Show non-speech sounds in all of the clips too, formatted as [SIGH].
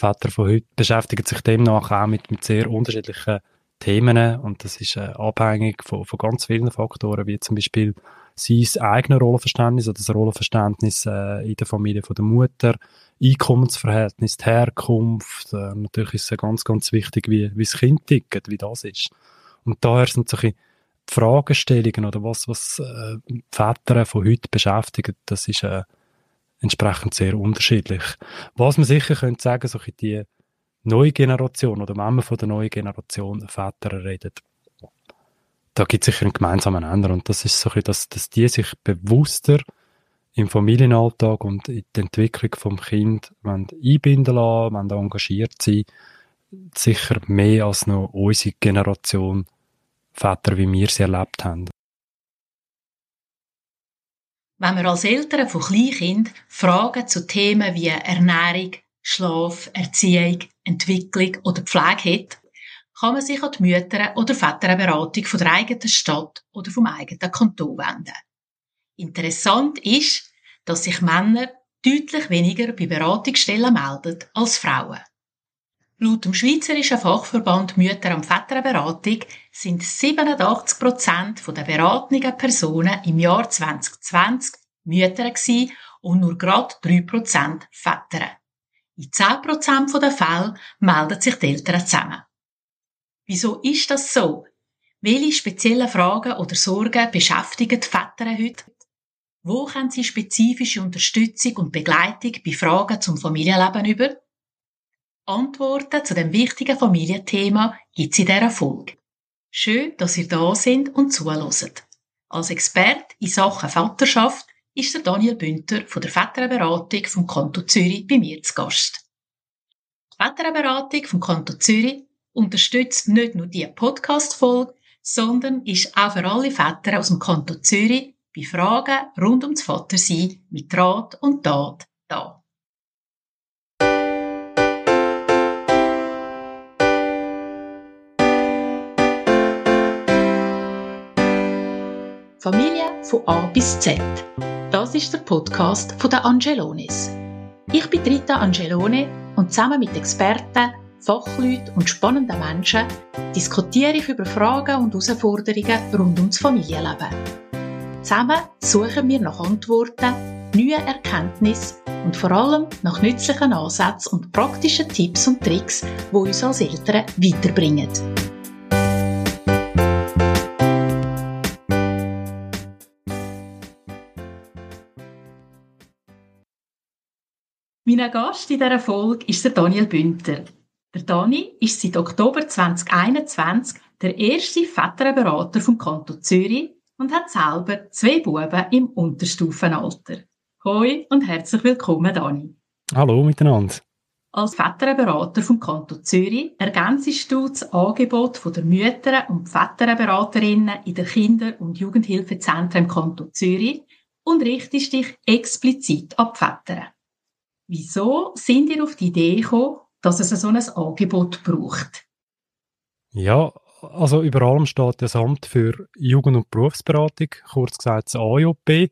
Väter von heute beschäftigen sich demnach auch mit, mit sehr unterschiedlichen Themen und das ist äh, abhängig von, von ganz vielen Faktoren, wie zum Beispiel sein eigenes Rollenverständnis oder das Rollenverständnis äh, in der Familie von der Mutter, Einkommensverhältnis, die Herkunft. Äh, natürlich ist es ganz, ganz wichtig, wie, wie das Kind tickt, wie das ist. Und daher sind solche Fragestellungen oder was, was äh, Väter von heute beschäftigt, das ist äh, entsprechend sehr unterschiedlich. Was man sicher könnte sagen, so die neue Generation oder wenn man von der neuen Generation Väter redet, da gibt es sicher einen gemeinsamen Nenner und das ist so ein dass, dass die sich bewusster im Familienalltag und in die Entwicklung vom Kind einbinden lassen, wenn engagiert sein, sicher mehr als noch unsere Generation Väter, wie wir sie erlebt haben. Wenn man als Eltern von Kleinkindern Fragen zu Themen wie Ernährung, Schlaf, Erziehung, Entwicklung oder Pflege hat, kann man sich an die Mütter- oder Väterberatung von der eigenen Stadt oder vom eigenen Kanton wenden. Interessant ist, dass sich Männer deutlich weniger bei Beratungsstellen melden als Frauen. Laut dem Schweizerischen Fachverband Mütter- und Väterberatung sind 87 Prozent der beratenden Personen im Jahr 2020 Mütter und nur gerade 3 Prozent Väter. In 10 Prozent der Fälle melden sich die Eltern zusammen. Wieso ist das so? Welche speziellen Fragen oder Sorgen beschäftigen die Väter heute? Wo können sie spezifische Unterstützung und Begleitung bei Fragen zum Familienleben über? Antworten zu dem wichtigen Familienthema gibt es in dieser Folge. Schön, dass ihr da sind und zuhört. Als Experte in Sachen Vaterschaft ist der Daniel Bünter von der Väterberatung vom Kanton Zürich bei mir zu Gast. Die Väterberatung vom Kanton Zürich unterstützt nicht nur diese Podcast-Folge, sondern ist auch für alle Väter aus dem Kanton Zürich bei Fragen rund ums Vatersein mit Rat und Tat da. Familie von A bis Z. Das ist der Podcast von der Angelonis. Ich bin Rita Angelone und zusammen mit Experten Fachleuten und spannenden Menschen diskutiere ich über Fragen und Herausforderungen rund ums Familienleben. Zusammen suchen wir nach Antworten, neuen Erkenntnissen und vor allem nach nützlichen Ansätzen und praktischen Tipps und Tricks, die uns als Eltern weiterbringen. Mein Gast in dieser Folge ist der Daniel Bünter. Der Dani ist seit Oktober 2021 der erste Väterberater vom Kanton Zürich und hat selber zwei Buben im Unterstufenalter. Hoi und herzlich willkommen, Dani. Hallo miteinander. Als Väterberater vom Kanton Zürich ergänzest du das Angebot der Mütter- und Väterberaterinnen in den Kinder- und Jugendhilfezentren im Kanton Zürich und richtest dich explizit an die Väter. Wieso sind ihr auf die Idee gekommen, dass es so ein Angebot braucht? Ja, also über allem steht das Amt für Jugend- und Berufsberatung, kurz gesagt das AJB.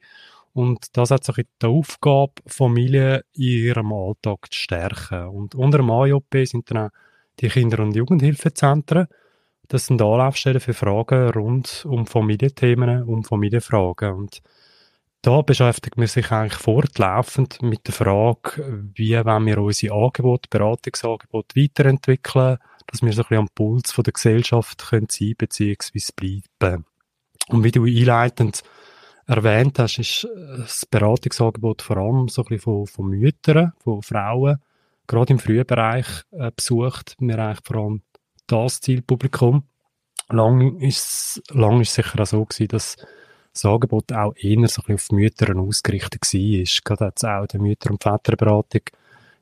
Und das hat sich die Aufgabe, Familien in ihrem Alltag zu stärken. Und unter dem AJB sind dann auch die Kinder- und Jugendhilfezentren. Das sind Anlaufstellen für Fragen rund um Familienthemen, um Familienfragen. Und da beschäftigt man sich eigentlich fortlaufend mit der Frage, wie wollen wir unsere Angebote, Beratungsangebote weiterentwickeln, dass wir so ein bisschen am Puls von der Gesellschaft können sein bzw. bleiben. Und wie du einleitend erwähnt hast, ist das Beratungsangebot vor allem so ein bisschen von, von Müttern, von Frauen, gerade im frühen Bereich äh, besucht. Wir eigentlich vor allem das Zielpublikum. Lang ist, lang ist sicher auch so gewesen, dass das Angebot auch eher so auf Mütter ausgerichtet war. Gerade jetzt auch die Mütter- und Väterberatung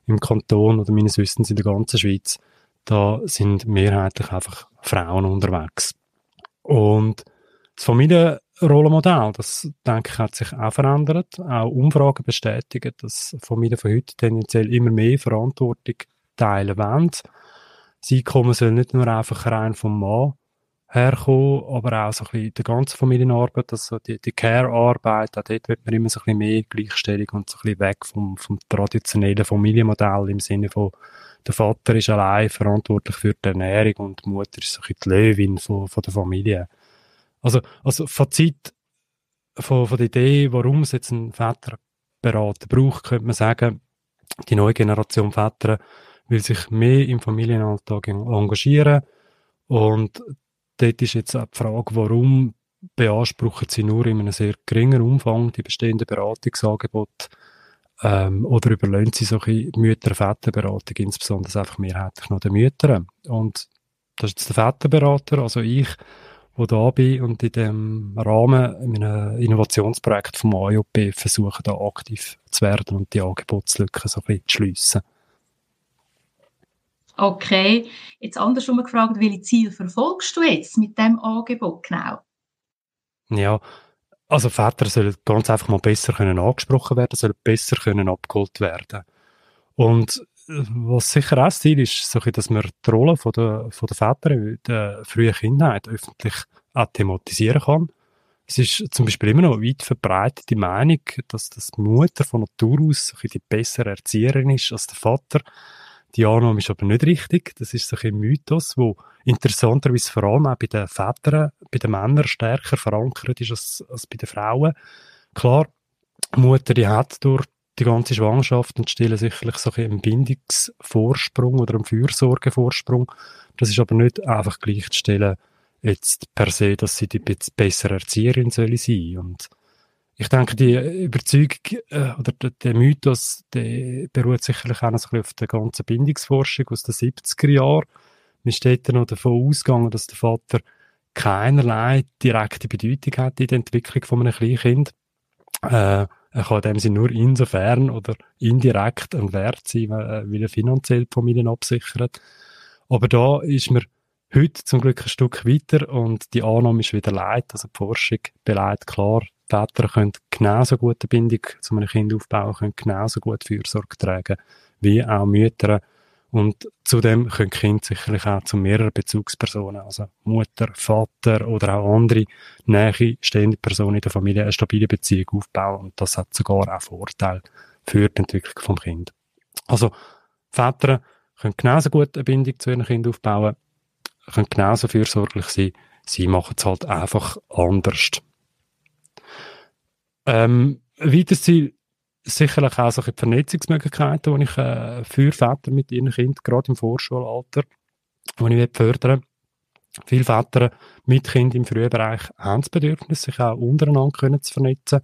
im Kanton oder meines Wissens in der ganzen Schweiz, da sind mehrheitlich einfach Frauen unterwegs. Und das Familienrollenmodell, das denke ich, hat sich auch verändert. Auch Umfragen bestätigen, dass Familien von heute tendenziell immer mehr Verantwortung teilen wollen. Das Einkommen soll nicht nur einfach rein vom Mann herkommen, aber auch so ein die ganze Familienarbeit, also die, die Care-Arbeit, auch dort wird man immer so ein bisschen mehr Gleichstellung und so ein bisschen weg vom, vom traditionellen Familienmodell im Sinne von, der Vater ist allein verantwortlich für die Ernährung und die Mutter ist so ein bisschen die Löwin von, von der Familie. Also, also Fazit von, von der Idee, warum es jetzt einen Väterberater braucht, könnte man sagen, die neue Generation Väter will sich mehr im Familienalltag engagieren und dort ist jetzt auch die Frage, warum beanspruchen sie nur in einem sehr geringen Umfang die bestehenden Beratungsangebote ähm, oder überlehnen sie solche Mütter-Väterberatung, insbesondere einfach mehrheitlich noch den Müttern. Und das ist jetzt der Väterberater, also ich, wo da bin und in dem Rahmen in einem Innovationsprojekt vom AIOP versuche, da aktiv zu werden und die Angebotslücken so ein bisschen zu schliessen. Okay, jetzt andersrum gefragt, welche Ziele verfolgst du jetzt mit dem Angebot genau? Ja, also Väter sollen ganz einfach mal besser können angesprochen werden, sollen besser können abgeholt werden. Und äh, was sicher auch Ziel ist, so dass man die Rolle von der, von der Väter in der frühen Kindheit öffentlich auch thematisieren kann. Es ist zum Beispiel immer noch weit verbreitet die Meinung, dass das Mutter von Natur aus die bessere Erzieherin ist als der Vater. Die Annahme ist aber nicht richtig. Das ist so ein Mythos, wo interessanterweise vor allem auch bei den Vätern, bei den Männern stärker verankert ist als, als bei den Frauen. Klar, die Mutter, die hat durch die ganze Schwangerschaft und stillen sicherlich so einen Bindungsvorsprung oder einen Fürsorgevorsprung. Das ist aber nicht einfach gleichzustellen jetzt per se, dass sie die bessere Erzieherin soll sein. Und ich denke, die Überzeugung äh, oder der, der Mythos, der beruht sicherlich auch noch so ein bisschen auf der ganzen Bindungsforschung aus den 70er Jahren. Man steht dann noch davon ausgegangen, dass der Vater keinerlei direkte Bedeutung hat in der Entwicklung von einem Kleinkind. Äh, er kann dem Sinne nur insofern oder indirekt ein Wert sein, weil er finanziell die Familien absichert. Aber da ist man heute zum Glück ein Stück weiter und die Annahme ist wieder leid. Also die Forschung beleidigt klar, Väter können genauso gute Bindung zu einem Kind aufbauen, können genauso gut Fürsorge tragen, wie auch Mütter. Und zudem können Kinder sicherlich auch zu mehreren Bezugspersonen, also Mutter, Vater oder auch andere nähe stehende Personen in der Familie, eine stabile Beziehung aufbauen. Und das hat sogar auch Vorteile für die Entwicklung vom Kind. Also Väter können genauso gut eine Bindung zu ihren Kindern aufbauen, können genauso fürsorglich sein. Sie machen es halt einfach anders. Ähm, weiteres Ziel sicherlich auch solche Vernetzungsmöglichkeiten, die ich äh, für Väter mit ihren Kindern, gerade im Vorschulalter, die ich fördern Viele Väter mit Kindern im frühen Bereich haben das Bedürfnis, sich auch untereinander können zu vernetzen,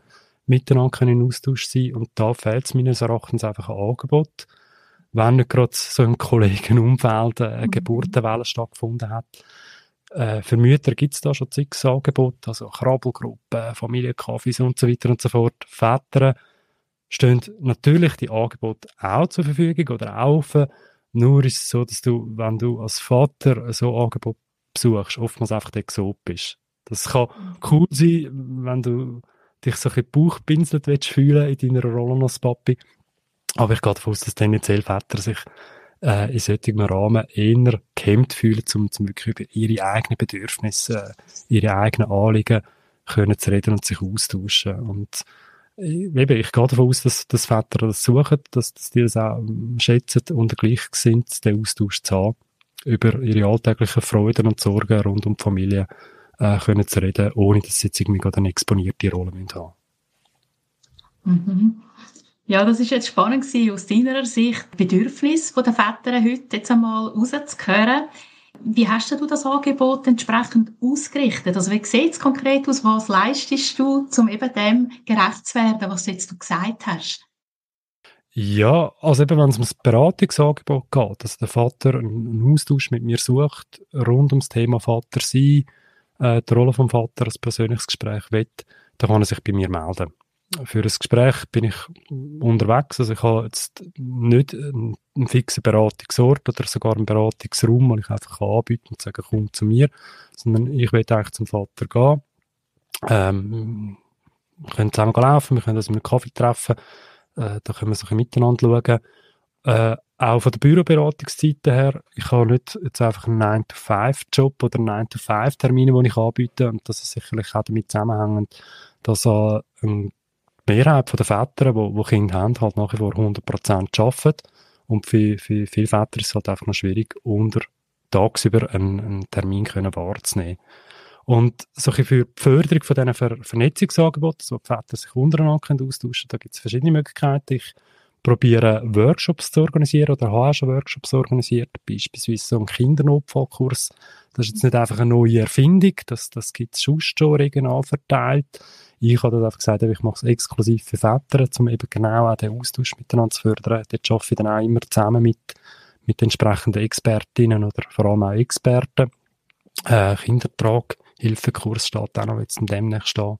miteinander können in Austausch sein und da fehlt es meines Erachtens einfach ein Angebot wenn nicht gerade so im Kollegenumfeld eine mhm. Geburtenwelle stattgefunden hat. Äh, für Mütter gibt es da schon zig Angebote, also Krabbelgruppen, Familienkaffees und so weiter und so fort. Väter stehen natürlich die Angebote auch zur Verfügung oder auch offen. Nur ist es so, dass du, wenn du als Vater so ein Angebot besuchst, oftmals einfach Exot bist. Das kann mhm. cool sein, wenn du dich so ein bisschen bauchpinselt fühlen in deiner Rolle als Papi. Aber ich gehe davon aus, dass tendenziell Väter sich äh, in solchen Rahmen eher gehemmt fühlen, um, um wirklich über ihre eigenen Bedürfnisse, äh, ihre eigenen Anliegen können zu reden und sich austauschen. Und eben, ich gehe davon aus, dass, dass Väter das suchen, dass, dass die das auch schätzen und gleich sind, den Austausch zu haben, über ihre alltäglichen Freuden und Sorgen rund um die Familie äh, können zu reden, ohne dass sie jetzt irgendwie gerade eine exponierte Rolle haben müssen. Mhm. Ja, das ist jetzt spannend gewesen, aus deiner Sicht, Bedürfnis der Väter heute jetzt einmal rauszuhören. Wie hast du das Angebot entsprechend ausgerichtet? Also wie sieht es konkret aus? Was leistest du, um eben dem gerecht zu werden, was du jetzt gesagt hast? Ja, also eben, wenn es um das Beratungsangebot geht, dass der Vater einen Austausch mit mir sucht, rund ums Thema Vater sein, äh, die Rolle vom Vater als persönliches Gespräch will, dann kann er sich bei mir melden für ein Gespräch bin ich unterwegs. Also ich habe jetzt nicht einen, fixen Beratungsort oder sogar einen Beratungsraum, wo ich einfach anbieten und sagen, komm zu mir, sondern ich will eigentlich zum Vater gehen. Ähm, wir können zusammen laufen, wir können uns mit einem Kaffee treffen, äh, da können wir so ein miteinander schauen. Äh, auch von der Büroberatungszeiten her, ich habe nicht jetzt einfach einen 9-to-5-Job oder einen 9-to-5-Termin, den ich anbiete und das ist sicherlich auch damit zusammenhängend, dass äh, eine Mehrheit der Väter, die, die Kinder haben, halt nach wie vor 100% arbeiten und für, für viele Väter ist es halt einfach noch schwierig, unter tagsüber einen, einen Termin können wahrzunehmen. Und so für die Förderung von diesen Ver Vernetzungsangeboten, so die Väter sich untereinander können austauschen da gibt es verschiedene Möglichkeiten. Ich probiere Workshops zu organisieren oder habe auch schon Workshops organisiert, beispielsweise so einen Kindernotfallkurs. Das ist jetzt nicht einfach eine neue Erfindung, das, das gibt es schon regional verteilt. Ich habe dann einfach gesagt, ich mache es exklusiv für Väter, um eben genau auch den Austausch miteinander zu fördern. Dort arbeite ich dann auch immer zusammen mit, mit entsprechenden Expertinnen oder vor allem auch Experten. Äh, Kindertrag, Hilfekurs steht auch noch jetzt demnächst stehen.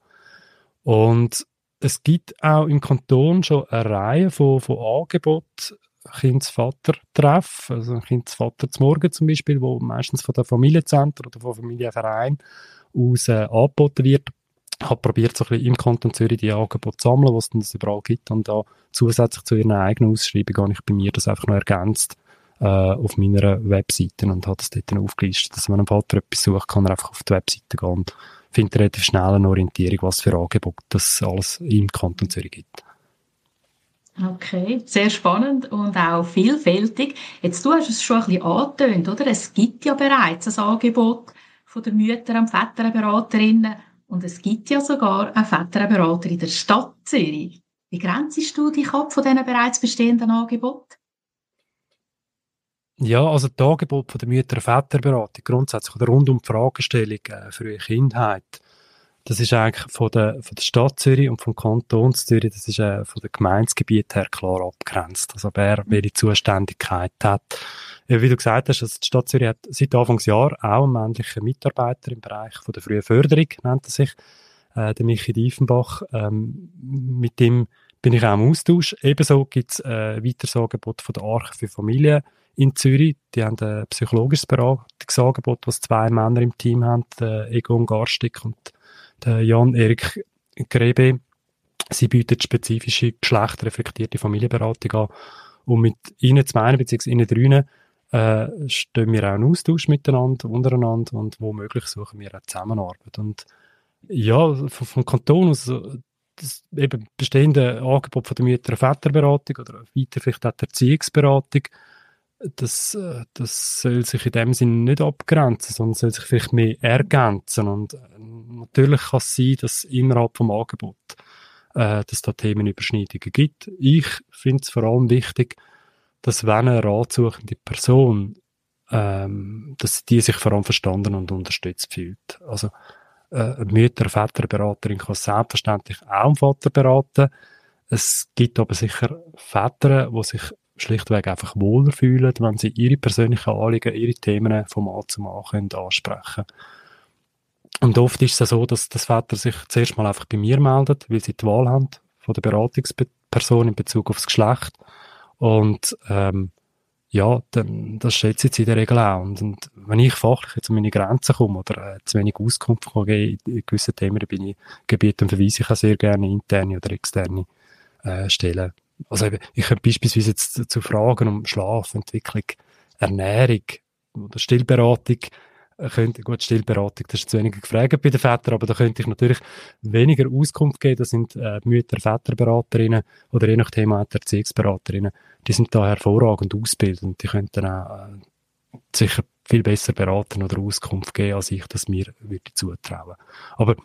Und es gibt auch im Kanton schon eine Reihe von, von Angeboten, Kindsvater-Treff, also Kindsvater zum Morgen zum Beispiel, wo meistens von der Familienzentren oder von Familienvereinen aus äh, angeboten wird. Ich habe probiert, so im Kanton Zürich die Angebote zu sammeln, was es überall gibt und da zusätzlich zu ihren eigenen Ausschreibungen habe ich bei mir das einfach noch ergänzt äh, auf meiner Webseite und habe das dort aufgelistet, dass wenn ein Vater etwas sucht, kann er einfach auf die Webseite gehen und findet relativ schnell eine Orientierung, was für Angebote das alles im Kanton Zürich gibt. Okay, sehr spannend und auch vielfältig. Jetzt, du hast es schon ein bisschen angetönt, oder? Es gibt ja bereits ein Angebot von der Mütter- und Väterberaterinnen und es gibt ja sogar einen Väterberater in der Stadt Zürich. Wie grenzt du dich ab von diesen bereits bestehenden Angeboten? Ja, also das Angebot von der Mütter- und Väterberatung grundsätzlich oder rund um die Fragestellung äh, für ihre Kindheit, das ist eigentlich von der, von der Stadt Zürich und vom Kanton Zürich, das ist äh, von dem Gemeindegebiet her klar abgrenzt. Also wer welche Zuständigkeit hat. Ja, wie du gesagt hast, also die Stadt Zürich hat seit Anfangsjahr auch einen männlichen Mitarbeiter im Bereich von der frühen Förderung, nennt er sich, äh, der Michi Diefenbach. Ähm, mit dem bin ich auch im Austausch. Ebenso gibt es äh, ein weiteres Angebot von der Arche für Familien in Zürich. Die haben ein psychologisches Beratungsangebot, was zwei Männer im Team haben, der Egon Garstig und der Jan-Erik Grebe. Sie bieten spezifische geschlechterreflektierte Familienberatung an. Und mit ihnen zwei, beziehungsweise ihnen drei, äh, stehen wir auch in Austausch miteinander, untereinander und womöglich suchen wir auch Zusammenarbeit. Und ja, vom, vom Kanton aus, das eben bestehende Angebot von der Mütter- und Väterberatung oder weiter vielleicht auch der Erziehungsberatung, das, äh, das soll sich in dem Sinne nicht abgrenzen, sondern soll sich vielleicht mehr ergänzen. Und äh, natürlich kann es sein, dass innerhalb vom Angebot äh, dass da Themenüberschneidungen gibt. Ich finde es vor allem wichtig, dass wenn eine ratsuchende Person, ähm, dass die sich vor allem verstanden und unterstützt fühlt. Also äh, Mütter-, Väterberaterin kann selbstverständlich auch einen Vater beraten. Es gibt aber sicher Väter, die sich schlichtweg einfach wohler fühlen, wenn sie ihre persönlichen Anliegen, ihre Themen vom Mal zu Mal können ansprechen Und oft ist es so, dass das Väter sich zuerst mal einfach bei mir meldet, weil sie die Wahl haben von der Beratungsperson in Bezug aufs Geschlecht. Und ähm, ja, dann, das schätze ich in der Regel auch. Und, und wenn ich fachlich an meine Grenzen komme oder äh, zu wenig Auskunft kann geben in, gewissen Themen, dann bin ich Gebiet und verweise ich auch sehr gerne interne oder externe äh, Stellen also eben, ich könnte beispielsweise jetzt zu Fragen um Schlaf, Entwicklung, Ernährung oder Stillberatung, könnte, gut, Stillberatung, das ist zu wenig gefragt bei den Vätern, aber da könnte ich natürlich weniger Auskunft geben. Das sind äh, Mütter, Väterberaterinnen oder je nach Thema Erziehungsberaterinnen. Die sind da hervorragend ausgebildet und die könnten auch äh, sicher viel besser beraten oder Auskunft geben, als ich das mir würde zutrauen. Aber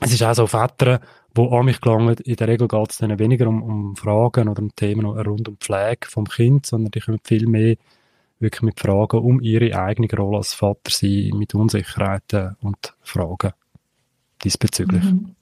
es ist auch so Väter, die an mich gelangen. In der Regel geht es dann weniger um, um Fragen oder um Themen rund um Pflege vom Kind, sondern die kommen viel mehr wirklich mit Fragen um ihre eigene Rolle als Vater sein, mit Unsicherheiten und Fragen diesbezüglich. Mhm.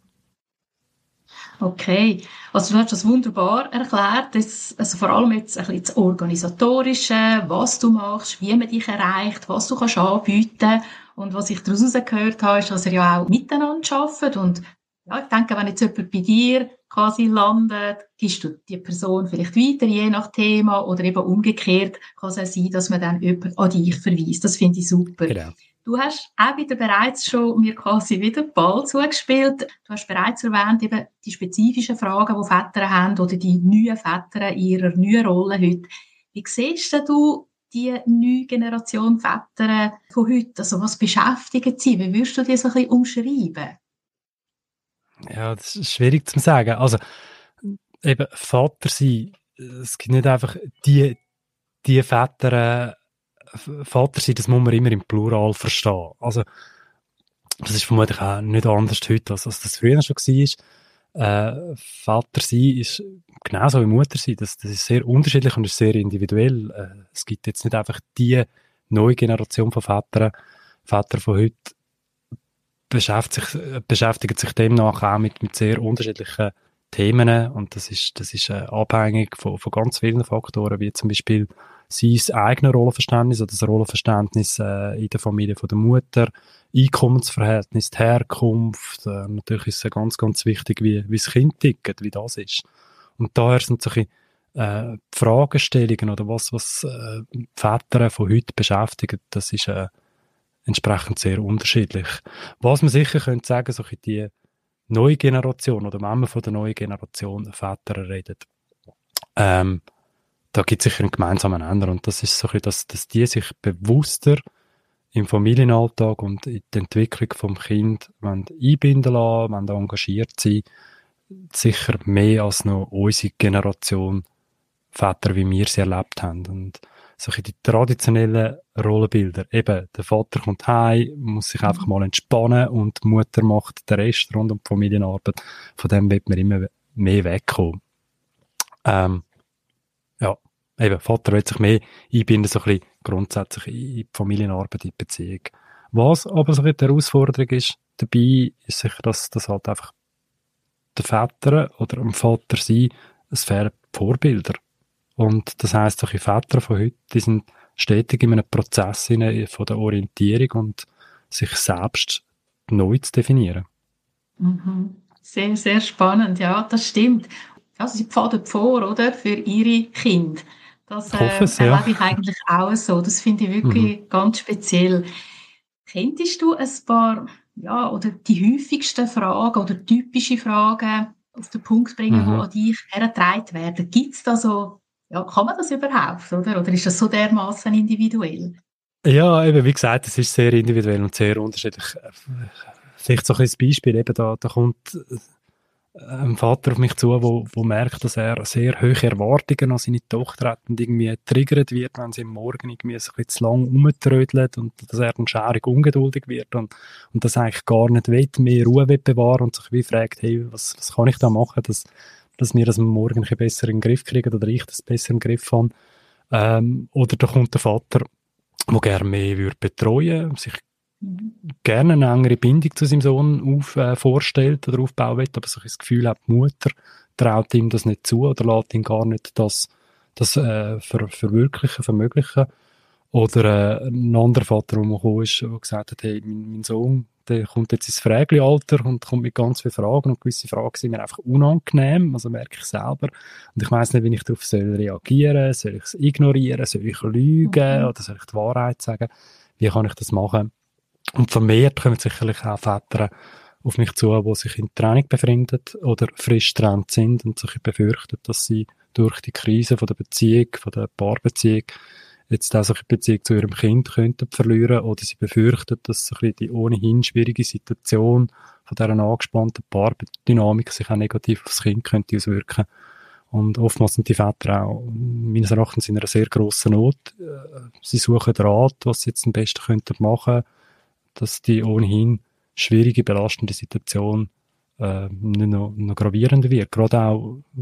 Okay, also du hast das wunderbar erklärt, das, also vor allem jetzt ein bisschen das Organisatorische, was du machst, wie man dich erreicht, was du kannst anbieten und was ich daraus gehört habe, ist, dass ihr ja auch miteinander arbeitet und ja, ich denke, wenn jetzt jemand bei dir quasi landet, gibst du die Person vielleicht weiter, je nach Thema, oder eben umgekehrt kann es auch sein, dass man dann jemand an dich verweist. Das finde ich super. Genau. Du hast auch wieder bereits schon mir quasi wieder den Ball zugespielt. Du hast bereits erwähnt, eben die spezifischen Fragen, die Väter haben oder die neuen Väter in ihrer neuen Rolle heute. Wie siehst du die neue Generation Väter von heute? Also was beschäftigen sie? Wie würdest du die so ein bisschen umschreiben? Ja, das ist schwierig zu sagen. Also eben Vater sein, es gibt nicht einfach die, die Väter, äh, Vater sein, das muss man immer im Plural verstehen. Also das ist vermutlich auch nicht anders heute, als, als das früher schon war. Äh, Vater sein ist genauso wie Mutter sein. Das, das ist sehr unterschiedlich und ist sehr individuell. Äh, es gibt jetzt nicht einfach die neue Generation von Vätern. Väter von heute beschäftigt sich, beschäftigen sich demnach auch mit, mit sehr unterschiedlichen Themen und das ist, das ist äh, abhängig von, von ganz vielen Faktoren, wie zum Beispiel sein eigenes Rollenverständnis oder das Rollenverständnis äh, in der Familie von der Mutter, Einkommensverhältnis, die Herkunft. Äh, natürlich ist es ganz, ganz wichtig, wie, wie das Kind tickt, wie das ist. Und daher sind solche äh, Fragestellungen oder was, was äh, Väter von heute beschäftigt, das ist äh, entsprechend sehr unterschiedlich. Was man sicher könnte sagen, solche die neue Generation oder wenn man von der neuen Generation Väter redet, ähm, da gibt es sicher einen gemeinsamen Nenner und das ist so dass, dass die sich bewusster im Familienalltag und in die Entwicklung vom Kind einbinden lassen, wenn da engagiert sein, sicher mehr als noch unsere Generation Väter, wie wir sie erlebt haben. Und solche die traditionellen Rollenbilder, eben, der Vater kommt heim, muss sich einfach mal entspannen und die Mutter macht den Rest rund um die Familienarbeit. Von dem wird man immer mehr wegkommen. Ähm, ja, eben, Vater will sich mehr einbinden, so ein bisschen grundsätzlich in die Familienarbeit, in die Beziehung. Was aber so die Herausforderung ist dabei, ist sicher, dass das halt einfach der Väter oder am Vater sein, es fehlen Vorbilder. Und das heisst, solche Väter von heute, die sind stetig in einem Prozess von der Orientierung und sich selbst neu zu definieren. Mhm. Sehr, sehr spannend, ja, das stimmt. Also sie pfaden vor, oder, für ihre Kinder. Das äh, es, ja. erlebe ich eigentlich auch so. Das finde ich wirklich mhm. ganz speziell. Kenntest du ein paar, ja, oder die häufigsten Fragen oder typische Fragen auf den Punkt bringen, mhm. die an dich hergetragen werden? Gibt es da so, ja, kann man das überhaupt, oder? Oder ist das so dermaßen individuell? Ja, eben, wie gesagt, es ist sehr individuell und sehr unterschiedlich. Vielleicht so ein Beispiel, eben da, da kommt ein Vater auf mich zu, wo, wo merkt, dass er sehr hohe Erwartungen an seine Tochter hat und irgendwie triggert wird, wenn sie am Morgen irgendwie so ein zu lang rumtrödelt und dass er dann schaurig ungeduldig wird und, und das eigentlich gar nicht will, mehr Ruhe will bewahren und sich wie fragt, hey, was, was kann ich da machen, dass, dass wir das Morgen ein besser in den Griff kriegen oder ich das besser im Griff habe. Ähm, oder da kommt der Vater, der gerne mehr würde betreuen, sich gerne eine engere Bindung zu seinem Sohn auf, äh, vorstellt oder aufbauen will, aber sich das Gefühl hat, die Mutter traut ihm das nicht zu oder lässt ihn gar nicht das, das äh, ver verwirklichen, vermöglichen. Oder äh, ein anderer Vater, der gekommen ist, der gesagt hat, hey, mein, mein Sohn, der kommt jetzt ins Frägli-Alter und kommt mit ganz vielen Fragen und gewisse Fragen sind mir einfach unangenehm, also merke ich selber. Und ich weiß nicht, wie ich darauf soll reagieren soll. Soll ich es ignorieren? Soll ich lügen? Mhm. Oder soll ich die Wahrheit sagen? Wie kann ich das machen? Und vermehrt kommen sicherlich auch Väter auf mich zu, die sich in Training befinden oder frisch getrennt sind und sich befürchten, dass sie durch die Krise von der Beziehung, von der Paarbeziehung, jetzt auch so eine Beziehung zu ihrem Kind könnten verlieren oder sie befürchten, dass so die ohnehin schwierige Situation von dieser angespannten Paardynamik sich auch negativ aufs Kind könnte auswirken. Und oftmals sind die Väter auch meines Erachtens in einer sehr grossen Not. Äh, sie suchen Rat, was sie jetzt am besten könnten machen könnten dass die ohnehin schwierige, belastende Situation äh, nicht noch, noch gravierender wird, gerade auch äh,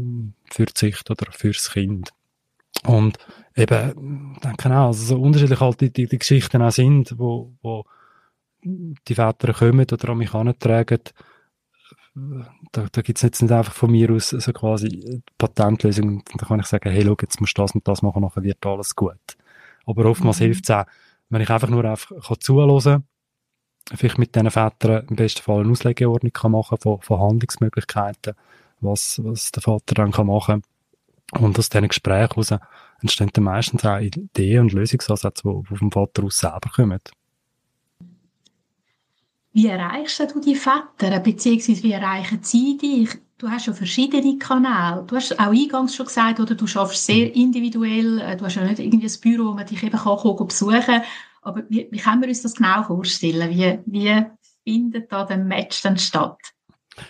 für die Sicht oder fürs Kind. Und eben, denke auch, also so unterschiedlich halt die, die, die Geschichten auch sind, wo, wo die Väter kommen oder an mich herantragen, da, da gibt es jetzt nicht einfach von mir aus so quasi Patentlösung. Da kann ich sagen, hey, schau, jetzt musst du das und das machen, nachher wird alles gut. Aber oftmals mhm. hilft es auch, wenn ich einfach nur einfach kann zuhören vielleicht mit diesen Vätern im besten Fall eine Auslegeordnung kann machen von, von Handlungsmöglichkeiten, was, was der Vater dann kann machen Und aus diesen Gesprächen heraus entstehen dann meistens auch Ideen und Lösungsansätze, die, vom Vater aus selber kommen. Wie erreichst du die Väter, beziehungsweise wie erreichen sie dich? du hast ja verschiedene Kanäle. Du hast auch eingangs schon gesagt, oder du schaffst sehr mhm. individuell. Äh, du hast ja nicht irgendwie ein Büro, wo man dich eben kann, kann besuchen kann. Aber wie, wie können wir uns das genau vorstellen? Wie, wie findet da der Match dann statt?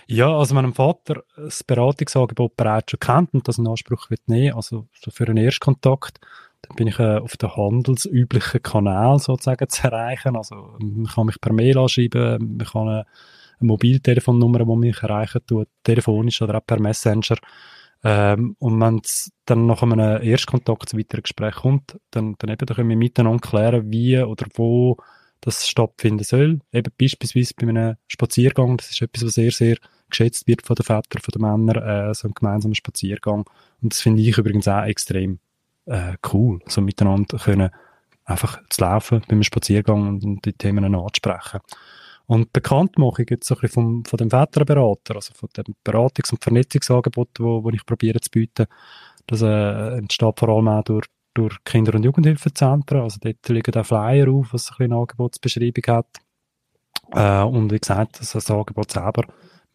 Ja, also meinem Vater das Beratungsangebot bereits schon kennt und das in Anspruch wird nehmen, also für einen Erstkontakt, dann bin ich äh, auf den handelsüblichen Kanal sozusagen [LAUGHS] zu erreichen. Also man kann mich per Mail anschreiben, man kann eine, eine Mobiltelefonnummer, die mich erreichen tut, telefonisch oder auch per Messenger. Ähm, und wenn es dann nach einem Erstkontakt zu weiteren Gespräch kommt, dann, dann eben, dann können wir miteinander klären, wie oder wo das stattfinden soll. Eben beispielsweise bei einem Spaziergang, das ist etwas, was sehr, sehr geschätzt wird von den Vätern, von den Männern, äh, so ein gemeinsamer Spaziergang. Und das finde ich übrigens auch extrem äh, cool, so miteinander können einfach zu laufen beim Spaziergang und, und die Themen ansprechen. Und Bekanntmachung jetzt so ein bisschen vom, von dem Väterberater, also von dem Beratungs- und Vernetzungsangebot, wo, wo ich probiere zu bieten, das äh, entsteht vor allem auch durch durch Kinder- und Jugendhilfezentren. Also dort liegen auch Flyer auf, was ein eine Angebotsbeschreibung hat. Äh, und wie gesagt, das, das Angebot selber,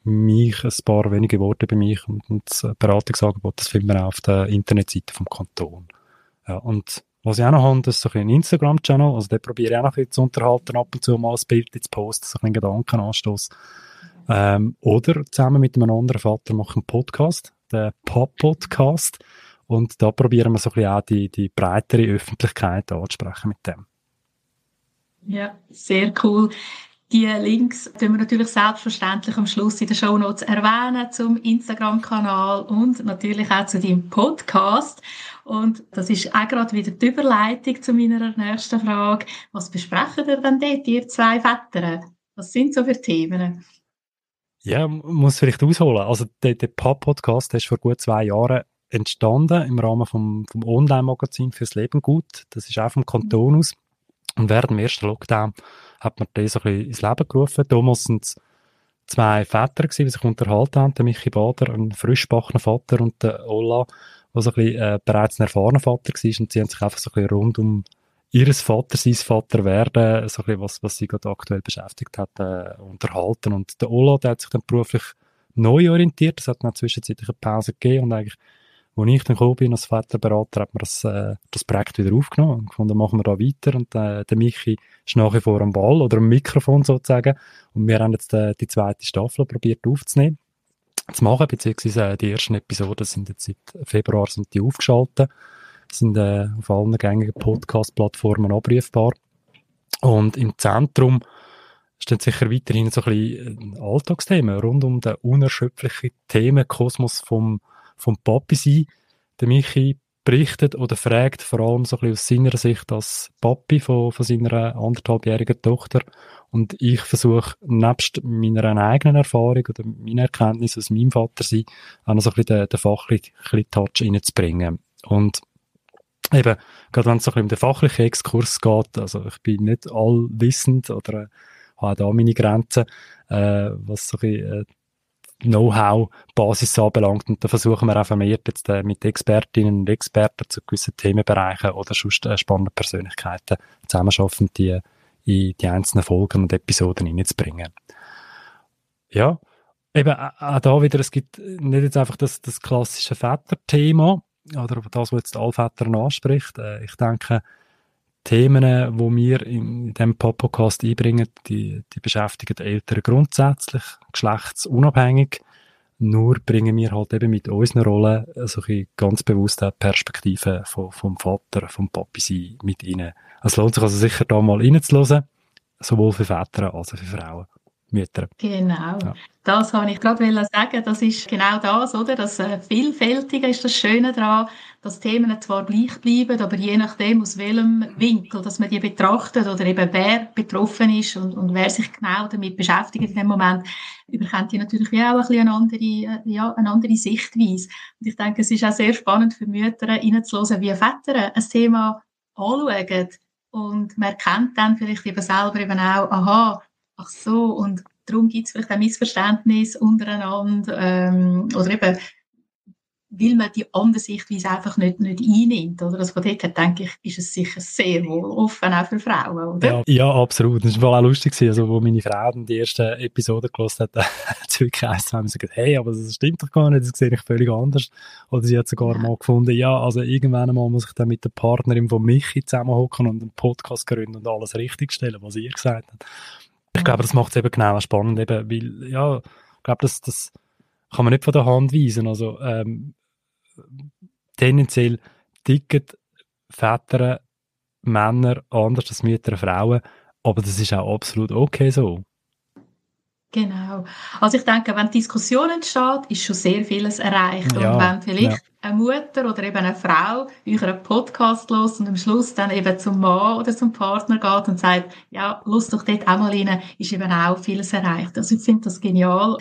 mich, ein paar wenige Worte bei mich und, und das Beratungsangebot, das finden wir auch auf der Internetseite vom Kanton. Ja, und was ich auch noch habe, das ist so ein Instagram-Channel, also da probiere ich auch noch ein bisschen zu unterhalten, ab und zu mal ein Bild ins Post, so ein Gedankenanstoß. Ähm, oder zusammen mit einem anderen Vater mache ich einen Podcast, den Pop-Podcast. Und da probieren wir so ein bisschen auch die, die breitere Öffentlichkeit anzusprechen mit dem. Ja, sehr cool. Die Links tun wir natürlich selbstverständlich am Schluss in den Show Notes erwähnen zum Instagram-Kanal und natürlich auch zu deinem Podcast. Und das ist auch gerade wieder die Überleitung zu meiner nächsten Frage. Was besprechen ihr denn dort, ihr zwei Väter? Was sind so für Themen? Ja, muss vielleicht ausholen. Also der, der Pub-Podcast ist vor gut zwei Jahren entstanden im Rahmen vom, vom Online-Magazin fürs Leben gut. Das ist auch vom Kanton aus. Und während dem ersten Lockdown hat man das so ein bisschen ins Leben gerufen. Damals sind es zwei Väter gewesen, die sich unterhalten haben. Der Michi Bader, ein frischbackener Vater, und der Ola, der so ein bisschen, äh, bereits ein erfahrener Vater war. Und sie haben sich einfach so ein bisschen rund um ihres Vater, sein Vater werden, so ein bisschen was, was sie gerade aktuell beschäftigt hat, äh, unterhalten. Und der Ola, der hat sich dann beruflich neu orientiert. Es hat dann zwischenzeitlich eine Pause gegeben und eigentlich als ich dann gekommen bin als Väterberater, hat man das, äh, das Projekt wieder aufgenommen und gefunden, machen wir da weiter. Und äh, der Michi ist nach wie vor am Ball oder am Mikrofon sozusagen. Und wir haben jetzt äh, die zweite Staffel probiert aufzunehmen, zu machen, beziehungsweise äh, die ersten Episoden sind jetzt seit Februar sind die aufgeschaltet, sind äh, auf allen gängigen Podcast-Plattformen abrufbar. Und im Zentrum steht sicher weiterhin so ein bisschen äh, Alltagsthemen rund um den unerschöpflichen Themenkosmos vom vom Papi sein. Der Michi berichtet oder fragt vor allem so ein bisschen aus seiner Sicht als Papi von, von seiner anderthalbjährigen Tochter. Und ich versuche, nebst meiner eigenen Erfahrung oder meiner Erkenntnis aus meinem Vater sein, auch noch so ein bisschen den, den fachlichen Touch reinzubringen. Und eben, gerade wenn es so ein bisschen um den fachlichen Exkurs geht, also ich bin nicht allwissend oder äh, habe da meine Grenzen, äh, was so ein bisschen, äh, Know-how-Basis anbelangt. Und da versuchen wir auch vermehrt jetzt äh, mit Expertinnen und Experten zu gewissen Themenbereichen oder sonst äh, spannenden Persönlichkeiten zusammenarbeiten, die in die einzelnen Folgen und Episoden hineinzubringen. Ja, eben auch da wieder, es gibt nicht jetzt einfach das, das klassische Väter-Thema oder das, was jetzt Allväter anspricht. Äh, ich denke, Themen, die wir in diesem Podcast einbringen, die, die beschäftigen die Eltern grundsätzlich, geschlechtsunabhängig. Nur bringen wir halt eben mit unseren Rollen so ein ganz bewusste Perspektiven vom, vom Vater, vom Papi sein mit rein. Es lohnt sich also sicher da mal reinzuhören, sowohl für Väter als auch für Frauen. Mütter. Genau. Ja. Das wollte ich gerade sagen. Das ist genau das, oder? Das äh, Vielfältige ist das Schöne daran, dass Themen zwar gleich bleiben, aber je nachdem, aus welchem Winkel, dass man die betrachtet oder eben wer betroffen ist und, und wer sich genau damit beschäftigt in dem Moment, überkommt die natürlich wie auch ein bisschen eine andere, äh, ja, eine andere Sichtweise. Und ich denke, es ist auch sehr spannend für Mütter, reinzuhören, wie Väter ein Thema anschauen. Und man erkennt dann vielleicht eben selber eben auch, aha, ach so, und darum gibt es vielleicht ein Missverständnis untereinander ähm, oder eben weil man die andere Sichtweise einfach nicht, nicht einnimmt. Oder? Also von dort her denke ich, ist es sicher sehr wohl offen, auch für Frauen, oder? Ja, ja absolut. Das war auch lustig, also, wo meine Frau die erste Episode gelesen hat, [LAUGHS] hat sie wirklich gesagt, hey, aber das stimmt doch gar nicht, das sehe ich völlig anders. Oder sie hat sogar ja. mal gefunden, ja, also irgendwann mal muss ich dann mit der Partnerin von Michi zusammenhocken und einen Podcast gründen und alles richtig stellen, was ihr gesagt hat. Ich glaube, das macht es eben genau spannend, eben, weil, ja, ich glaube, das, das kann man nicht von der Hand weisen. Also, ähm, tendenziell ticken Väter, Männer anders als Mütter, Frauen, aber das ist auch absolut okay so. Genau. Also ich denke, wenn Diskussion entsteht, ist schon sehr vieles erreicht. Ja, und wenn vielleicht ja. eine Mutter oder eben eine Frau euren Podcast los und am Schluss dann eben zum Mann oder zum Partner geht und sagt, ja, los doch dort auch mal rein, ist eben auch vieles erreicht. Also ich finde das genial.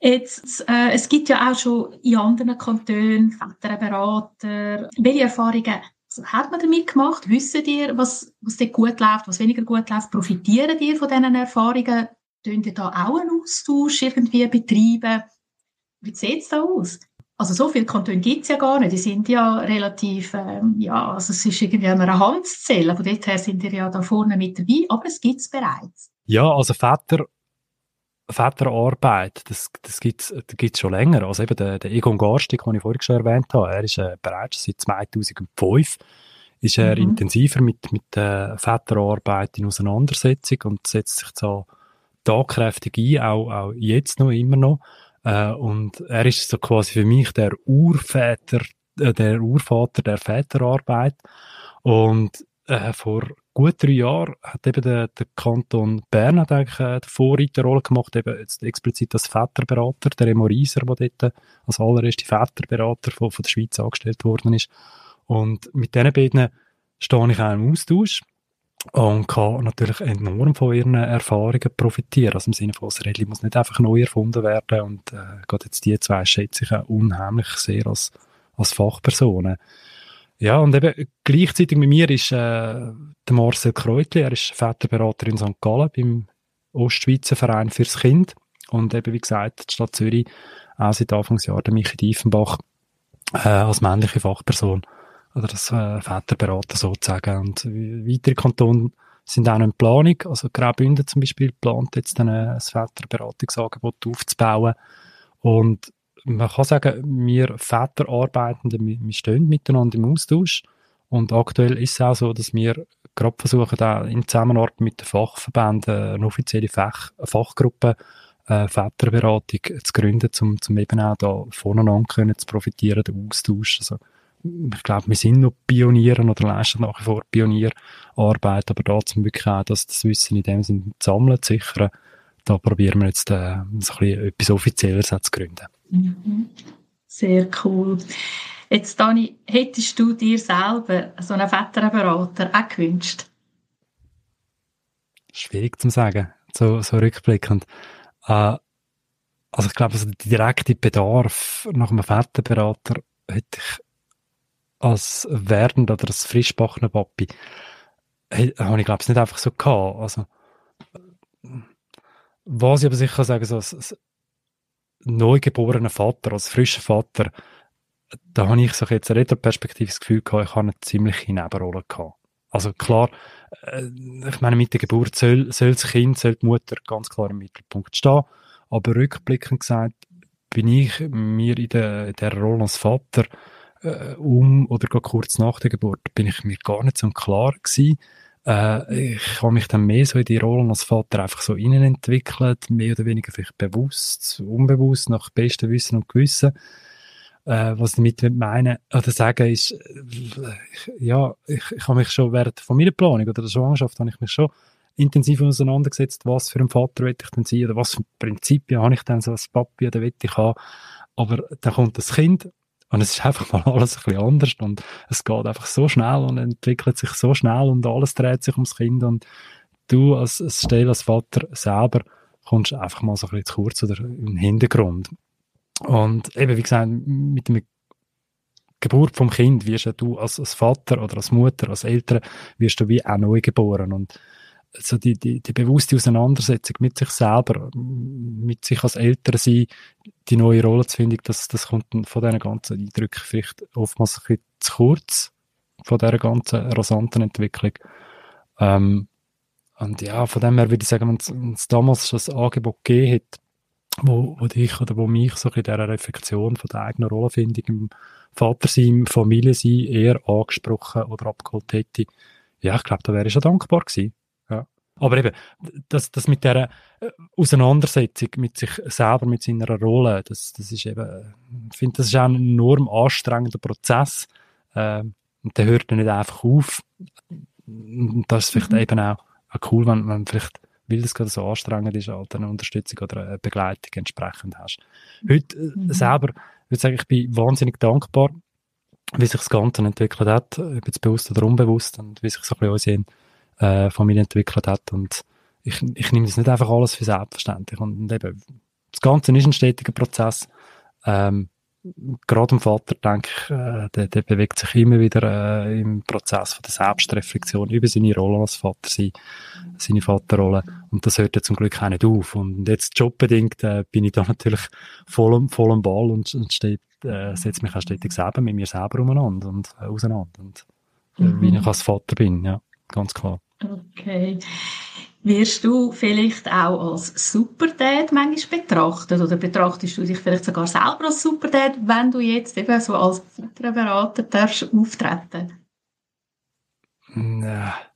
Jetzt, äh, es gibt ja auch schon in anderen Kantonen Väterberater. Welche Erfahrungen hat man damit gemacht? Wissen ihr, was, was dort gut läuft, was weniger gut läuft? Profitieren ihr von diesen Erfahrungen? Tun ihr da auch einen Austausch irgendwie betreiben? Wie sieht es da aus? Also so viele Kantone gibt es ja gar nicht. Die sind ja relativ, ähm, ja, also es ist irgendwie an einer Hand zu zählen. Von dort her sind wir ja da vorne mit dabei, aber es gibt es bereits. Ja, also Väter Väterarbeit, das, das gibt es gibt's schon länger. Also eben der, der Egon Garstig, den ich vorhin schon erwähnt habe, er ist äh, bereits seit 2005 ist er mhm. intensiver mit, mit der Väterarbeit in Auseinandersetzung und setzt sich so tagkräftig ein, auch, auch jetzt noch, immer noch. Äh, und er ist so quasi für mich der Urväter, äh, der Urvater der Väterarbeit. Und äh, vor gut drei Jahren hat eben der, der Kanton Bern hat eigentlich äh, die Vorreiterrolle gemacht, eben jetzt explizit als Väterberater, der Remo Rieser, der dort als allererste Väterberater von, von der Schweiz angestellt worden ist. Und mit diesen beiden stehe ich auch im Austausch und kann natürlich enorm von ihren Erfahrungen profitieren. Also im Sinne von, das Rädchen muss nicht einfach neu erfunden werden und äh, gerade jetzt die zwei schätze ich unheimlich sehr als, als Fachpersonen. Ja, und eben gleichzeitig mit mir ist äh, der Marcel Kreutli, er ist Väterberater in St. Gallen beim Ostschweizer Verein fürs Kind. Und eben, wie gesagt, die Stadt Zürich auch seit Anfangsjahr der Michi Diefenbach äh, als männliche Fachperson oder als äh, Väterberater sozusagen. Und weitere Kantone sind auch noch in Planung. Also Graubünden zum Beispiel plant jetzt dann ein Väterberatungsangebot aufzubauen. Und man kann sagen, wir Väterarbeitenden, wir, wir stehen miteinander im Austausch. Und aktuell ist es auch so, dass wir gerade versuchen, da in Zusammenarbeit mit den Fachverbänden eine offizielle Fach, Fachgruppe äh, Väterberatung zu gründen, um, um eben auch da voneinander können zu profitieren, den Austausch. Also, ich glaube, wir sind noch Pioniere oder leisten nach wie vor Pionierarbeit, aber da zum wirklich auch das, das Wissen in dem Sinne sammeln, sichern, da probieren wir jetzt äh, so ein bisschen etwas Offizielles zu gründen. Mhm. Sehr cool. Jetzt, Dani, hättest du dir selber so einen Väterberater auch gewünscht? Schwierig zu sagen, so, so rückblickend. Äh, also ich glaube, also der direkte Bedarf nach einem Väterberater hätte ich als werdend oder als frischbachner Papi, habe ich glaube ich nicht einfach so gehabt. Also, was ich aber sicher sagen so neugeborener Vater, als frischer Vater, da habe ich so jetzt eine Retroperspektive Gefühl gehabt, ich habe eine ziemliche Nebenrolle gehabt. Also klar, äh, ich meine, mit der Geburt soll, soll das Kind, soll die Mutter ganz klar im Mittelpunkt stehen. Aber rückblickend gesagt, bin ich mir in der, in der Rolle als Vater äh, um oder gar kurz nach der Geburt, bin ich mir gar nicht so klar gewesen, äh, ich habe mich dann mehr so in die Rolle als Vater einfach so innen entwickelt, mehr oder weniger vielleicht bewusst, unbewusst, nach bestem Wissen und Gewissen. Äh, was ich damit meine oder sagen ist, äh, ja, ich, ich habe mich schon während der Familienplanung oder der Schwangerschaft habe ich mich schon intensiv auseinandergesetzt, was für ein Vater will ich denn sein oder was für Prinzipien habe ich denn so als Papi oder will ich haben. Aber dann kommt das Kind und es ist einfach mal [LAUGHS] alles ein bisschen anders und es geht einfach so schnell und entwickelt sich so schnell und alles dreht sich ums Kind und du als, als Stelle als Vater selber kommst einfach mal so ein bisschen zu kurz oder im Hintergrund. Und eben, wie gesagt, mit der Geburt vom Kind wirst du als, als Vater oder als Mutter, als Eltern, wirst du wie auch neu geboren und so die, die, die bewusste Auseinandersetzung mit sich selber, mit sich als Eltern sein, die neue Rolle zu finden, das, das kommt von diesen ganzen Eindrücken vielleicht oftmals ein bisschen zu kurz, von dieser ganzen rasanten Entwicklung. Ähm, und ja, von dem her würde ich sagen, wenn es damals schon ein Angebot gegeben hat, wo, wo dich oder wo mich so in dieser Reflexion von der eigenen Rollenfindung im Vater sein, im Familie sein, eher angesprochen oder abgeholt hätte, ja, ich glaube, da wäre ich schon dankbar gewesen. Aber eben, das, das mit dieser äh, Auseinandersetzung mit sich selber, mit seiner Rolle, das, das ist eben, ich finde, das ist auch ein enorm anstrengender Prozess. Ähm, und der hört dann nicht einfach auf. Und das ist vielleicht mhm. eben auch, auch cool, wenn, wenn vielleicht weil das gerade so anstrengend ist, halt eine Unterstützung oder eine Begleitung entsprechend hast. Heute äh, mhm. selber, ich würde sagen, ich bin wahnsinnig dankbar, wie sich das Ganze entwickelt hat, ob jetzt bewusst oder unbewusst, und wie sich so ein bisschen unsere äh, Familie entwickelt hat. Und ich, ich nehme das nicht einfach alles für selbstverständlich. Und, eben, das Ganze ist ein stetiger Prozess. Ähm, gerade im Vater, denke ich, äh, der, der bewegt sich immer wieder äh, im Prozess von der Selbstreflexion über seine Rolle als Vater sein, seine Vaterrolle. Und das hört ja zum Glück auch nicht auf. Und jetzt jobbedingt äh, bin ich da [LAUGHS] natürlich voll, am, voll am Ball und, und steht, äh, setze mich auch stetig selber mit mir selber umeinander und äh, auseinander. Und äh, mhm. wie ich als Vater bin, ja, ganz klar. Okay. Wirst du vielleicht auch als Superdad manchmal betrachtet oder betrachtest du dich vielleicht sogar selber als Superdad, wenn du jetzt eben so als Berater darfst auftreten? Ja.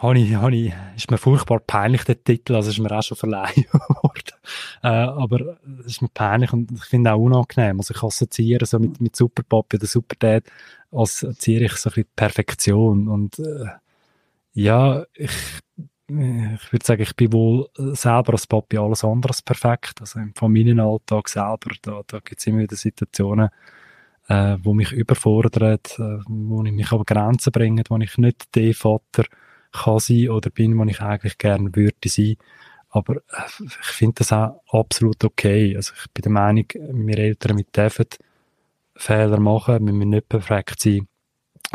Habe ich, ist mir furchtbar peinlich, der Titel, also ist mir auch schon verleihen [LAUGHS] worden. Äh, aber es ist mir peinlich und ich finde auch unangenehm. Also ich assoziiere so mit, mit Superpapi oder Superdad, assoziiere ich so ein bisschen Perfektion und äh, ja, ich, ich würde sagen, ich bin wohl selber als Papi alles andere als perfekt. Also im Familienalltag selber, da, da gibt es immer wieder Situationen, äh, wo mich überfordern, äh, wo ich mich aber Grenzen bringen, wo ich nicht der Vater kann sein oder bin, wo ich eigentlich gerne würde sein. Aber äh, ich finde das auch absolut okay. Also ich bin der Meinung, wir Eltern, wir dürfen Fehler machen, wir müssen nicht perfekt sein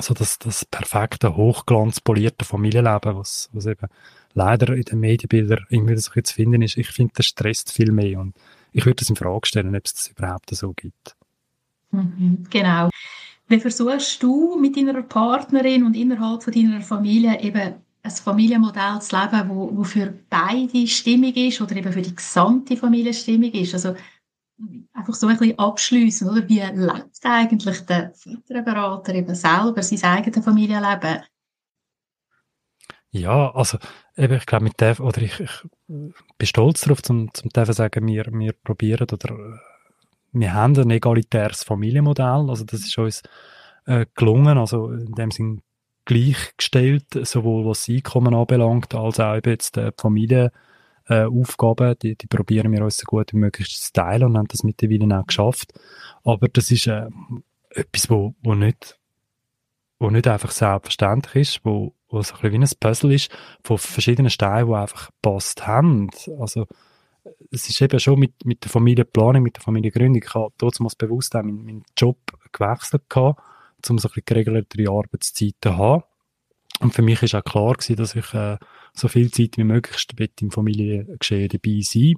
so das, das perfekte, hochglanzpolierte Familienleben, was, was eben leider in den Medienbildern wieder so zu finden ist. Ich finde, das stresst viel mehr und ich würde das in Frage stellen, ob es das überhaupt so gibt. Mhm, genau. Wie versuchst du mit deiner Partnerin und innerhalb von deiner Familie eben ein Familienmodell zu leben, wo, wo für beide stimmig ist oder eben für die gesamte Familie stimmig ist? Also einfach so ein bisschen abschliessen, oder? Wie lebt eigentlich der Väterberater eben selber sein eigenes Familienleben? Ja, also eben, ich glaube, mit der, oder ich, ich bin stolz darauf, zum, zum zu sagen, wir, wir probieren oder wir haben ein egalitäres Familienmodell, also das ist uns äh, gelungen, also in dem Sinn gleichgestellt, sowohl was das Einkommen anbelangt, als auch eben jetzt die äh, Aufgaben, die, die probieren wir uns so gut wie möglich zu teilen und haben das mittlerweile auch geschafft. Aber das ist äh, etwas, wo, wo nicht wo nicht einfach selbstverständlich ist, wo, wo so ein bisschen wie ein Puzzle ist, von verschiedenen Steinen, die einfach passt haben. Also, es ist eben schon mit, mit der Familienplanung, mit der Familiengründung, ich habe damals bewusst auch meinen, meinen Job gewechselt gehabt, um so ein bisschen geregeltere Arbeitszeiten zu haben. Und für mich ist auch klar gewesen, dass ich äh, so viel Zeit wie möglich im Familiengeschehen dabei sein.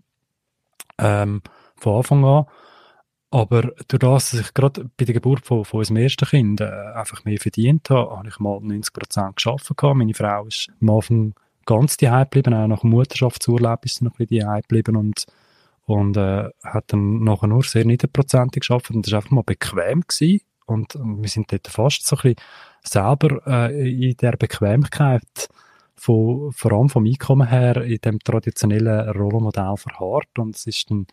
Ähm, von Anfang an. Aber durch das, dass ich gerade bei der Geburt von, von unserem ersten Kind äh, einfach mehr verdient habe, habe ich mal 90 Prozent gearbeitet. Meine Frau ist am Anfang ganz die geblieben, auch nach dem Mutterschaftsurlaub ist sie noch ein bisschen geblieben und, und äh, hat dann nachher nur sehr niederprozentig gearbeitet und das war einfach mal bequem gewesen. Und, und wir sind dort fast so ein bisschen selber äh, in der Bequemlichkeit von, vor allem vom Einkommen her in dem traditionellen Rollenmodell verharrt. Und es ist dann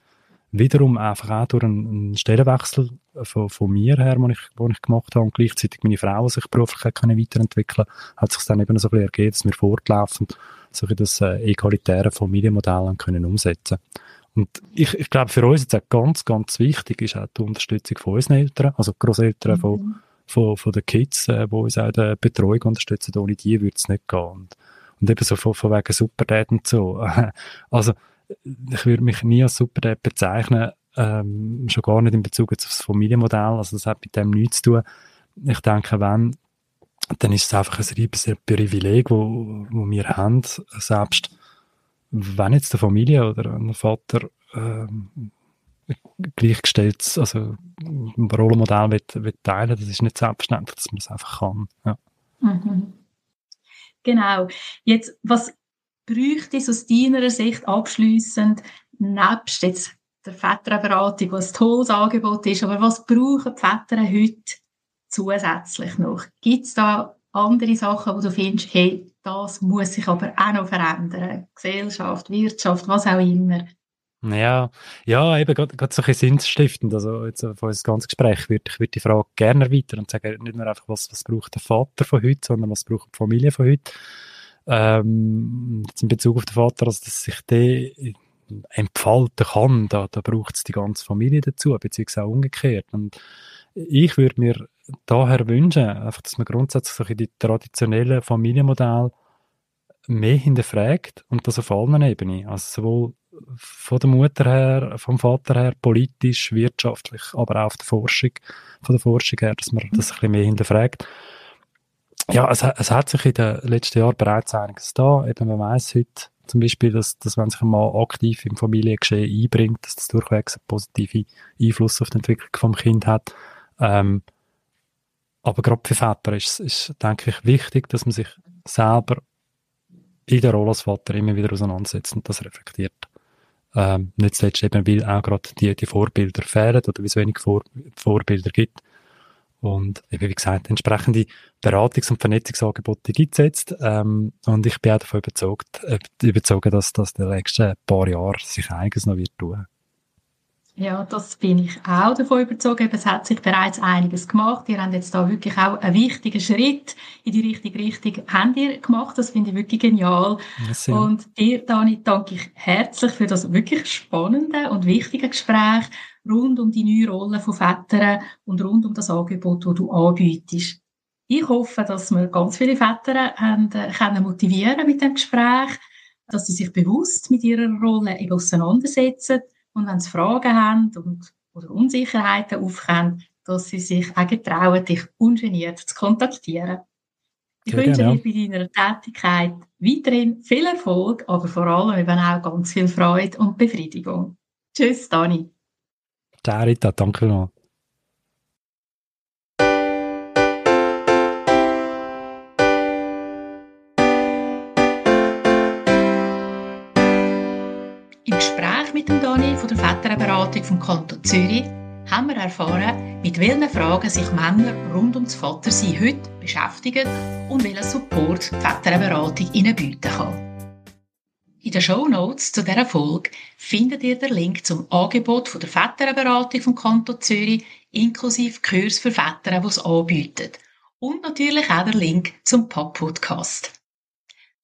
wiederum einfach auch durch einen, Stellenwechsel von, von mir her, den ich, den ich gemacht habe und gleichzeitig meine Frau sich beruflich können weiterentwickeln hat sich dann eben so ein bisschen ergeben, dass wir fortlaufend so das äh, egalitäre Familienmodell können umsetzen und ich, ich glaube, für uns jetzt auch ganz, ganz wichtig ist auch die Unterstützung von unseren Eltern, also Großeltern mhm. von, von, von den Kids, äh, die uns auch die Betreuung unterstützen. Ohne die würde es nicht gehen. Und, und eben so von, von wegen Superdad und so. [LAUGHS] Also, ich würde mich nie als Superdad bezeichnen, ähm, schon gar nicht in Bezug auf das Familienmodell. Also, das hat mit dem nichts zu tun. Ich denke, wenn dann ist es einfach ein riesiges Privileg, wo, wo wir haben, selbst wenn jetzt eine Familie oder ein Vater ähm, gleichgestellt, also ein Rollenmodell wird, wird teilen, das ist nicht selbstverständlich, dass man es einfach kann. Ja. Mhm. Genau. Jetzt, was bräuchte es aus deiner Sicht abschließend nebst jetzt der Väterberatung, was ein tolles Angebot ist, aber was brauchen die Väter heute zusätzlich noch? Gibt es da andere Sachen, wo du findest, hey, das muss sich aber auch noch verändern? Gesellschaft, Wirtschaft, was auch immer. Ja, ja, eben gerade, so ein bisschen sinnstiftend. Also jetzt von unserem ganzen Gespräch würde ich würde die Frage gerne erweitern und sagen, nicht nur einfach, was, was braucht der Vater von heute, sondern was braucht die Familie von heute. Ähm, in Bezug auf den Vater, also dass sich der entfalten kann, da, da braucht es die ganze Familie dazu, beziehungsweise auch umgekehrt. Und ich würde mir daher wünschen, einfach, dass man grundsätzlich die traditionellen Familienmodelle mehr hinterfragt und das auf allen Ebenen. Also sowohl von der Mutter her, vom Vater her, politisch, wirtschaftlich, aber auch auf der Forschung, von der Forschung her, dass man das ein bisschen mehr hinterfragt. Ja, es, es hat sich in den letzten Jahren bereits einiges da. Eben, man weiß heute zum Beispiel, dass, dass wenn sich ein Mann aktiv im Familiengeschehen einbringt, dass das durchwegs einen positiven Einfluss auf die Entwicklung vom Kind hat. Ähm, aber gerade für Väter ist es, denke ich, wichtig, dass man sich selber in der Rolle als Vater immer wieder auseinandersetzt und das reflektiert. Ähm, nicht zuletzt eben, weil auch gerade die, die Vorbilder fehlen oder wie es wenig Vor Vorbilder gibt. Und eben, wie gesagt, entsprechende Beratungs- und Vernetzungsangebote gibt es jetzt. Ähm, und ich bin auch davon überzeugt, äh, überzeugt dass das in den nächsten paar Jahren sich einiges noch wird tun. Ja, das bin ich auch davon überzeugt. Es hat sich bereits einiges gemacht. Ihr habt jetzt da wirklich auch einen wichtigen Schritt in die richtige Richtung habt ihr gemacht. Das finde ich wirklich genial. Ja, und dir, Dani, danke ich herzlich für das wirklich spannende und wichtige Gespräch rund um die neue Rolle von Vätern und rund um das Angebot, das du anbietest. Ich hoffe, dass wir ganz viele Väter haben, äh, können motivieren mit dem Gespräch, dass sie sich bewusst mit ihrer Rolle auseinandersetzen und wenn sie Fragen haben und, oder Unsicherheiten aufkommen, dass sie sich auch getrauen, dich ungeniert zu kontaktieren. Ich Sehr wünsche dir bei deiner Tätigkeit weiterhin viel Erfolg, aber vor allem eben auch ganz viel Freude und Befriedigung. Tschüss, Dani. Ciao, Rita. Danke vielmals. Mit dem Dani von der Väterberatung vom Kanton Zürich haben wir erfahren, mit welchen Fragen sich Männer rund ums Vatersein heute beschäftigen und welchen Support die Väterberatung ihnen bieten kann. In den Show Notes zu dieser Folge findet ihr den Link zum Angebot von der Väterberatung vom Kanton Zürich inklusive Kurs für Väter, die es anbieten. Und natürlich auch der Link zum Pub-Podcast.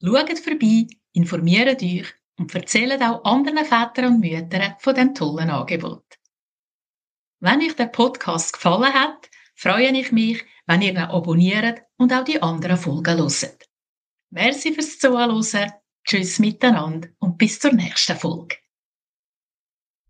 Schaut vorbei, informiert euch und erzählt auch anderen Vätern und Müttern von diesem tollen Angebot. Wenn euch der Podcast gefallen hat, freue ich mich, wenn ihr ihn abonniert und auch die anderen Folgen hört. Merci fürs Zuhören Tschüss miteinander und bis zur nächsten Folge.